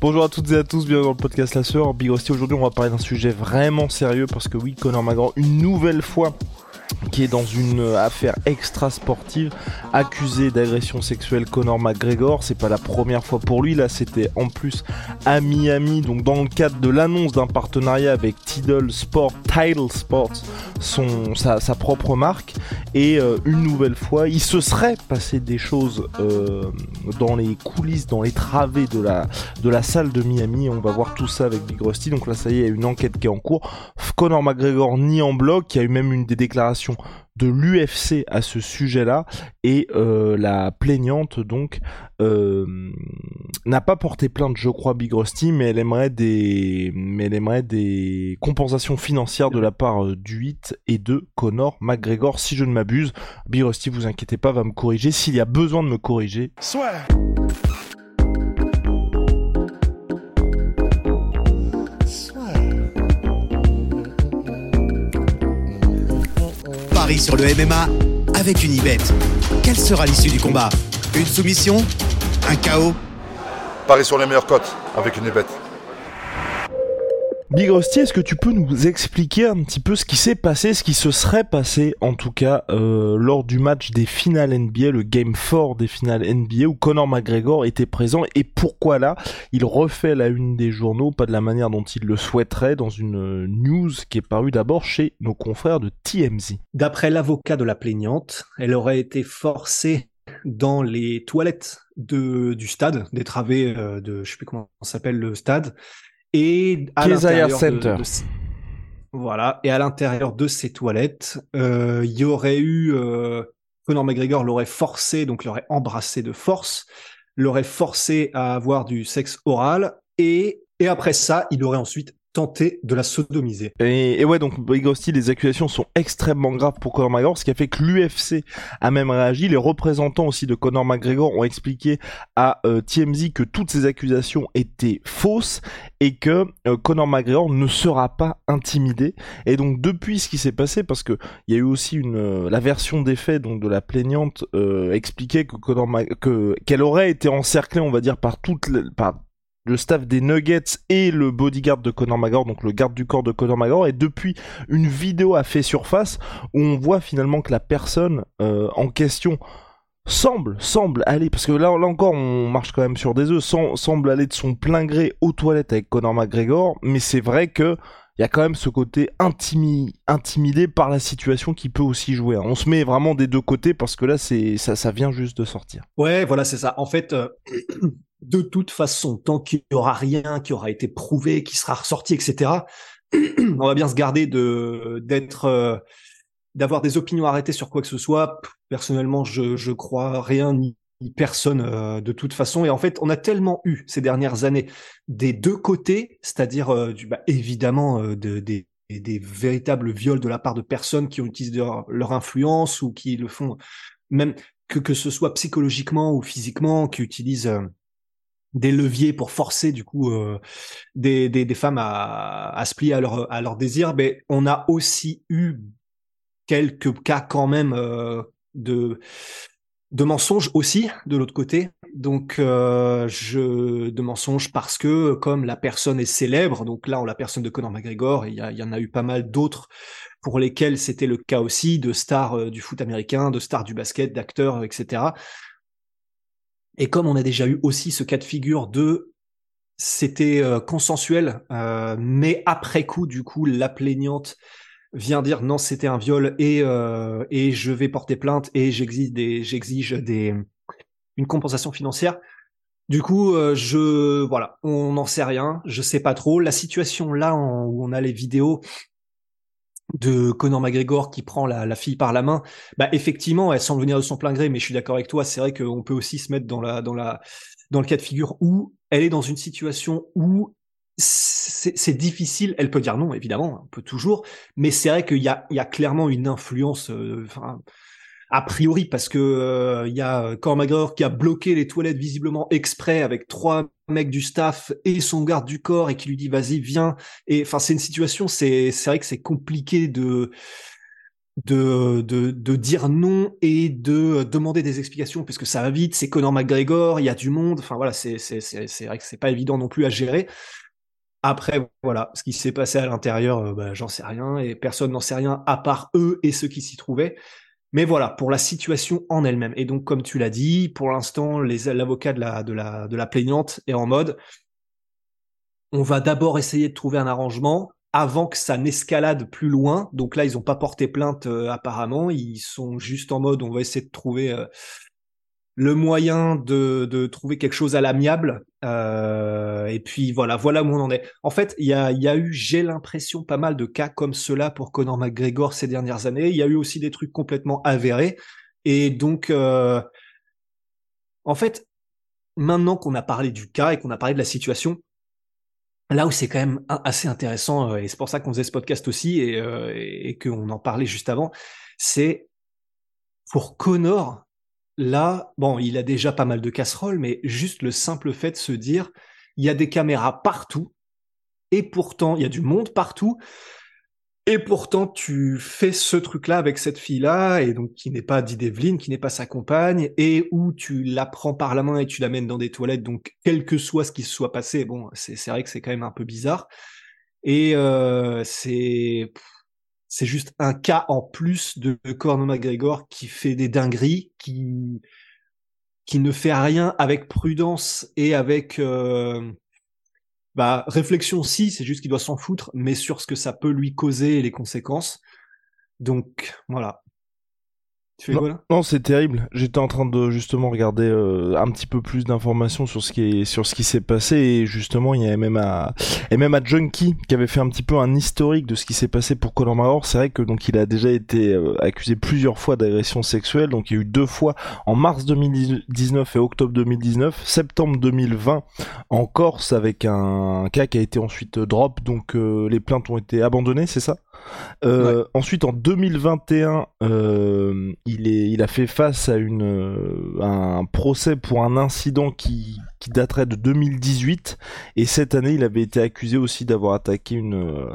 Bonjour à toutes et à tous, bienvenue dans le podcast La Sœur. Big Rusty, aujourd'hui on va parler d'un sujet vraiment sérieux parce que oui, Conor McGregor, une nouvelle fois, qui est dans une affaire extra sportive, accusé d'agression sexuelle Conor McGregor. C'est pas la première fois pour lui, là c'était en plus à Miami, donc dans le cadre de l'annonce d'un partenariat avec Tidal Sport, Tidal Sports, son, sa, propre marque. Et euh, une nouvelle fois, il se serait passé des choses euh, dans les coulisses, dans les travées de la, de la salle de Miami. On va voir tout ça avec Big Rusty. Donc là, ça y est, il y a une enquête qui est en cours. Conor McGregor ni en bloc, il y a eu même une des déclarations de l'UFC à ce sujet-là et euh, la plaignante donc euh, n'a pas porté plainte je crois Big Rusty mais elle aimerait des mais elle aimerait des compensations financières de la part euh, du 8 et de Conor McGregor si je ne m'abuse Big Rusty vous inquiétez pas va me corriger s'il y a besoin de me corriger Soit. Sur le MMA avec une Ibet. Quelle sera l'issue du combat? Une soumission? Un chaos? Paris sur les meilleures cotes avec une Ibet. Big Rusty, est-ce que tu peux nous expliquer un petit peu ce qui s'est passé, ce qui se serait passé en tout cas euh, lors du match des finales NBA, le Game 4 des finales NBA où Conor McGregor était présent et pourquoi là il refait la une des journaux, pas de la manière dont il le souhaiterait, dans une news qui est parue d'abord chez nos confrères de TMZ. D'après l'avocat de la plaignante, elle aurait été forcée dans les toilettes de, du stade, des travées euh, de, je sais plus comment s'appelle le stade, et à l'intérieur Center. voilà, et à l'intérieur de ces toilettes, euh, il y aurait eu euh, Conor McGregor l'aurait forcé, donc l'aurait embrassé de force, l'aurait forcé à avoir du sexe oral, et et après ça, il aurait ensuite tenter de la sodomiser. Et, ouais, donc Big les accusations sont extrêmement graves pour Conor McGregor, ce qui a fait que l'UFC a même réagi. Les représentants aussi de Conor McGregor ont expliqué à euh, TMZ que toutes ces accusations étaient fausses et que euh, Conor McGregor ne sera pas intimidé. Et donc depuis ce qui s'est passé, parce que il y a eu aussi une euh, la version des faits donc de la plaignante expliquait que Conor que qu'elle aurait été encerclée, on va dire, par toutes par le staff des Nuggets et le bodyguard de Conor McGregor, donc le garde du corps de Conor McGregor, et depuis une vidéo a fait surface où on voit finalement que la personne euh, en question semble, semble aller, parce que là, encore on marche quand même sur des œufs, semble aller de son plein gré aux toilettes avec Conor McGregor, mais c'est vrai que il y a quand même ce côté intimidé par la situation qui peut aussi jouer. Hein. On se met vraiment des deux côtés parce que là, c'est ça, ça vient juste de sortir. Ouais, voilà, c'est ça. En fait, euh, de toute façon, tant qu'il y aura rien qui aura été prouvé, qui sera ressorti, etc., on va bien se garder de d'être euh, d'avoir des opinions arrêtées sur quoi que ce soit. Personnellement, je je crois rien ni, personne euh, de toute façon. Et en fait, on a tellement eu ces dernières années des deux côtés, c'est-à-dire euh, bah, évidemment de, des des véritables viols de la part de personnes qui ont utilisé leur influence ou qui le font même que que ce soit psychologiquement ou physiquement, qui utilisent des leviers pour forcer du coup euh, des, des, femmes à, à se plier à leur, à désir, mais on a aussi eu quelques cas quand même euh, de de mensonges aussi de l'autre côté. Donc euh, je de mensonges parce que comme la personne est célèbre, donc là on la personne de Conor McGregor, il y, y en a eu pas mal d'autres pour lesquels c'était le cas aussi de stars du foot américain, de stars du basket, d'acteurs, etc. Et comme on a déjà eu aussi ce cas de figure de c'était euh, consensuel, euh, mais après coup, du coup, la plaignante vient dire non, c'était un viol et euh, et je vais porter plainte et j'exige des j'exige des une compensation financière. Du coup, je voilà, on n'en sait rien, je sais pas trop. La situation là où on a les vidéos, de Conor McGregor qui prend la, la, fille par la main, bah effectivement, elle semble venir de son plein gré, mais je suis d'accord avec toi, c'est vrai qu'on peut aussi se mettre dans la dans la dans le cas de figure où elle est dans une situation où c'est difficile. Elle peut dire non, évidemment, on peut toujours, mais c'est vrai qu'il y a, il y a clairement une influence, euh, a priori, parce que euh, il y a Conor McGregor qui a bloqué les toilettes visiblement exprès avec trois mecs du staff et son garde du corps et qui lui dit vas-y viens. Enfin, c'est une situation, c'est c'est vrai que c'est compliqué de de, de, dire non et de demander des explications puisque ça va vite, c'est Conor McGregor, il y a du monde, enfin voilà, c'est vrai que c'est pas évident non plus à gérer. Après, voilà, ce qui s'est passé à l'intérieur, euh, bah, j'en sais rien, et personne n'en sait rien à part eux et ceux qui s'y trouvaient. Mais voilà, pour la situation en elle-même. Et donc, comme tu l'as dit, pour l'instant, l'avocat de la, de, la, plaignante est en mode, on va d'abord essayer de trouver un arrangement avant que ça n'escalade plus loin. Donc là, ils n'ont pas porté plainte euh, apparemment, ils sont juste en mode, on va essayer de trouver... Euh, le moyen de, de trouver quelque chose à l'amiable. Euh, et puis voilà, voilà où on en est. En fait, il y a, y a eu, j'ai l'impression, pas mal de cas comme cela pour Conor McGregor ces dernières années. Il y a eu aussi des trucs complètement avérés. Et donc, euh, en fait, maintenant qu'on a parlé du cas et qu'on a parlé de la situation, là où c'est quand même assez intéressant, euh, et c'est pour ça qu'on faisait ce podcast aussi et, euh, et qu'on en parlait juste avant, c'est pour Connor, là, bon, il a déjà pas mal de casseroles, mais juste le simple fait de se dire, il y a des caméras partout, et pourtant, il y a du monde partout, et pourtant, tu fais ce truc-là avec cette fille-là, et donc qui n'est pas Dee Devlin, qui n'est pas sa compagne, et où tu la prends par la main et tu l'amènes dans des toilettes, donc quel que soit ce qui se soit passé, bon, c'est vrai que c'est quand même un peu bizarre. Et euh, c'est c'est juste un cas en plus de Conor McGregor qui fait des dingueries, qui qui ne fait rien avec prudence et avec euh, bah, réflexion si, c'est juste qu'il doit s'en foutre, mais sur ce que ça peut lui causer et les conséquences. Donc voilà, non, c'est terrible. J'étais en train de justement regarder euh, un petit peu plus d'informations sur ce qui est sur ce qui s'est passé et justement il y a même à et même à Junkie qui avait fait un petit peu un historique de ce qui s'est passé pour Conor McGregor. C'est vrai que donc il a déjà été euh, accusé plusieurs fois d'agression sexuelle. Donc il y a eu deux fois en mars 2019 et octobre 2019, septembre 2020 en Corse avec un cas qui a été ensuite drop. Donc euh, les plaintes ont été abandonnées, c'est ça? Euh, ensuite, en 2021, euh, il, est, il a fait face à une, euh, un procès pour un incident qui, qui daterait de 2018. Et cette année, il avait été accusé aussi d'avoir attaqué une,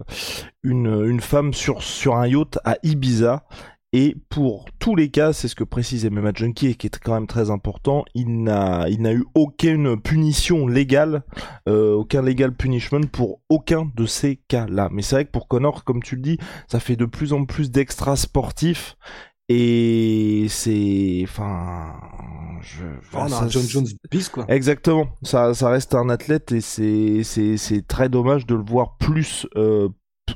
une, une femme sur, sur un yacht à Ibiza. Et pour tous les cas, c'est ce que précisait MMA Junkie et qui est quand même très important, il n'a, il n'a eu aucune punition légale, euh, aucun legal punishment pour aucun de ces cas-là. Mais c'est vrai que pour Connor, comme tu le dis, ça fait de plus en plus d'extra sportifs et c'est enfin je enfin, John Jones bis quoi exactement ça ça reste un athlète et c'est c'est c'est très dommage de le voir plus euh,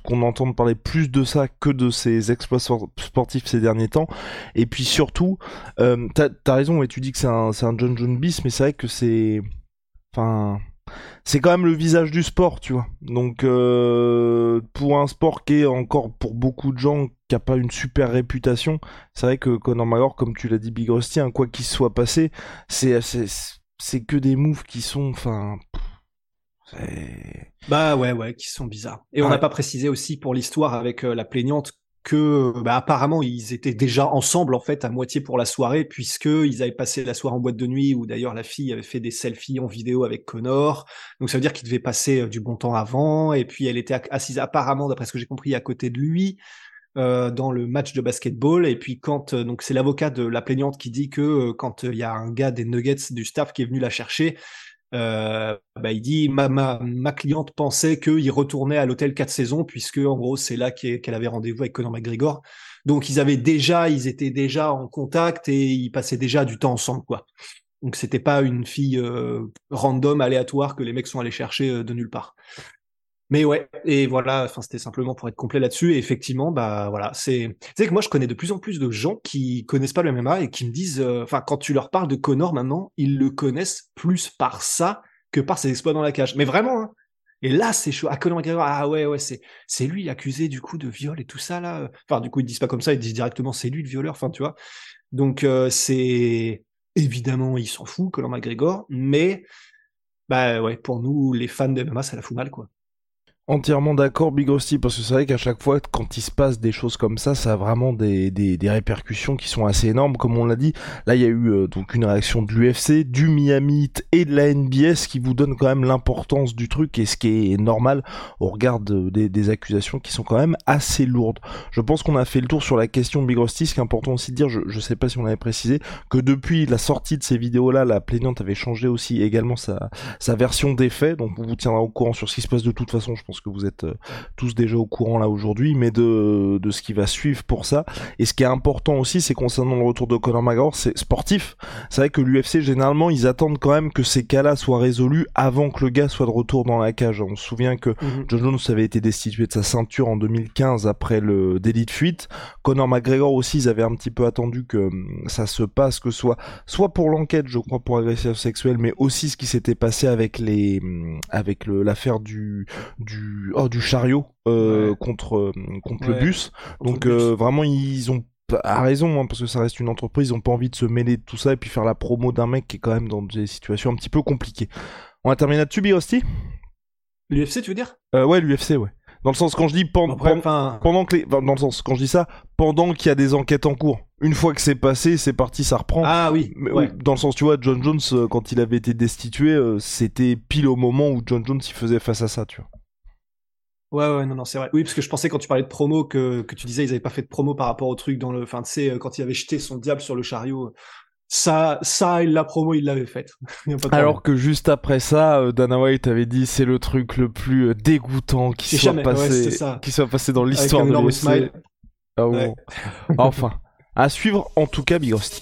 qu'on entende parler plus de ça que de ses exploits sportifs ces derniers temps. Et puis surtout, euh, t'as as raison, et tu dis que c'est un, John John Bis, mais c'est vrai que c'est, enfin, c'est quand même le visage du sport, tu vois. Donc euh, pour un sport qui est encore pour beaucoup de gens qui a pas une super réputation, c'est vrai que Conor McGregor, comme tu l'as dit, Big Rusty, hein, quoi qu'il soit passé, c'est c'est que des moves qui sont, enfin. Bah ouais, ouais, qui sont bizarres. Et on n'a pas précisé aussi pour l'histoire avec euh, la plaignante que bah, apparemment ils étaient déjà ensemble en fait à moitié pour la soirée puisque ils avaient passé la soirée en boîte de nuit où d'ailleurs la fille avait fait des selfies en vidéo avec Connor. Donc ça veut dire qu'ils devaient passer euh, du bon temps avant et puis elle était assise apparemment d'après ce que j'ai compris à côté de lui. Euh, dans le match de basketball et puis quand donc c'est l'avocat de la plaignante qui dit que quand il y a un gars des Nuggets du staff qui est venu la chercher euh, bah, il dit ma, ma, ma cliente pensait qu'il retournait à l'hôtel quatre saisons puisque en gros c'est là qu'elle avait rendez-vous avec Conor McGregor. Donc ils avaient déjà, ils étaient déjà en contact et ils passaient déjà du temps ensemble quoi. Donc c'était pas une fille euh, random aléatoire que les mecs sont allés chercher euh, de nulle part. Mais ouais, et voilà, enfin c'était simplement pour être complet là-dessus. Et effectivement, bah voilà, c'est, c'est que moi je connais de plus en plus de gens qui connaissent pas le MMA et qui me disent, euh, enfin quand tu leur parles de Connor maintenant, ils le connaissent plus par ça que par ses exploits dans la cage. Mais vraiment, hein, Et là, c'est chaud. Ah, Conor McGregor, ah ouais, ouais, c'est, c'est lui accusé du coup de viol et tout ça là. Enfin, du coup, ils disent pas comme ça, ils disent directement c'est lui le violeur. Enfin, tu vois. Donc euh, c'est évidemment, il s'en fout, Conor McGregor, mais bah ouais, pour nous, les fans de MMA, ça la fout mal quoi. Entièrement d'accord, Big Rusty, parce que c'est vrai qu'à chaque fois, quand il se passe des choses comme ça, ça a vraiment des, des, des répercussions qui sont assez énormes, comme on l'a dit. Là, il y a eu euh, donc une réaction de l'UFC, du Miami et de la NBS qui vous donne quand même l'importance du truc et ce qui est normal au regard des, des, accusations qui sont quand même assez lourdes. Je pense qu'on a fait le tour sur la question Big Rusty. Ce qui est important aussi de dire, je, je sais pas si on avait précisé, que depuis la sortie de ces vidéos-là, la plaignante avait changé aussi également sa, sa version des faits. Donc, vous vous tiendra au courant sur ce qui se passe de toute façon, je pense que vous êtes euh, tous déjà au courant là aujourd'hui, mais de, de ce qui va suivre pour ça. Et ce qui est important aussi, c'est concernant le retour de Conor McGregor, c'est sportif. C'est vrai que l'UFC, généralement, ils attendent quand même que ces cas-là soient résolus avant que le gars soit de retour dans la cage. On se souvient que mhm. John Jones avait été destitué de sa ceinture en 2015 après le délit de fuite. Conor McGregor aussi, ils avaient un petit peu attendu que hum, ça se passe, que soit soit pour l'enquête, je crois, pour agression sexuelle, mais aussi ce qui s'était passé avec les hum, avec l'affaire du du oh, du chariot euh, contre euh, contre le bus. Donc euh, vraiment ils ont à raison hein, parce que ça reste une entreprise, ils ont pas envie de se mêler de tout ça et puis faire la promo d'un mec qui est quand même dans des situations un petit peu compliquées. On va terminer là-dessus, Birosti L'UFC, tu veux dire? Ouais, l'UFC, ouais. Dans le sens quand je dis pendant pendant que les... dans le sens quand je dis ça pendant qu'il y a des enquêtes en cours. Une fois que c'est passé, c'est parti, ça reprend. Ah oui. ouais. Dans le sens tu vois, John Jones quand il avait été destitué, c'était pile au moment où John Jones il faisait face à ça, tu vois. Ouais, ouais, non, non, c'est vrai. Oui, parce que je pensais quand tu parlais de promo que, que tu disais ils avaient pas fait de promo par rapport au truc dans le, enfin, tu sais, quand il avait jeté son diable sur le chariot. Ça, ça, la promo, il l'avait faite. Alors que juste après ça, euh, Dana White avait dit c'est le truc le plus euh, dégoûtant qui soit passé, qui soit passé dans l'histoire de l'UFC. Ah, enfin, à suivre en tout cas, Big Rusty.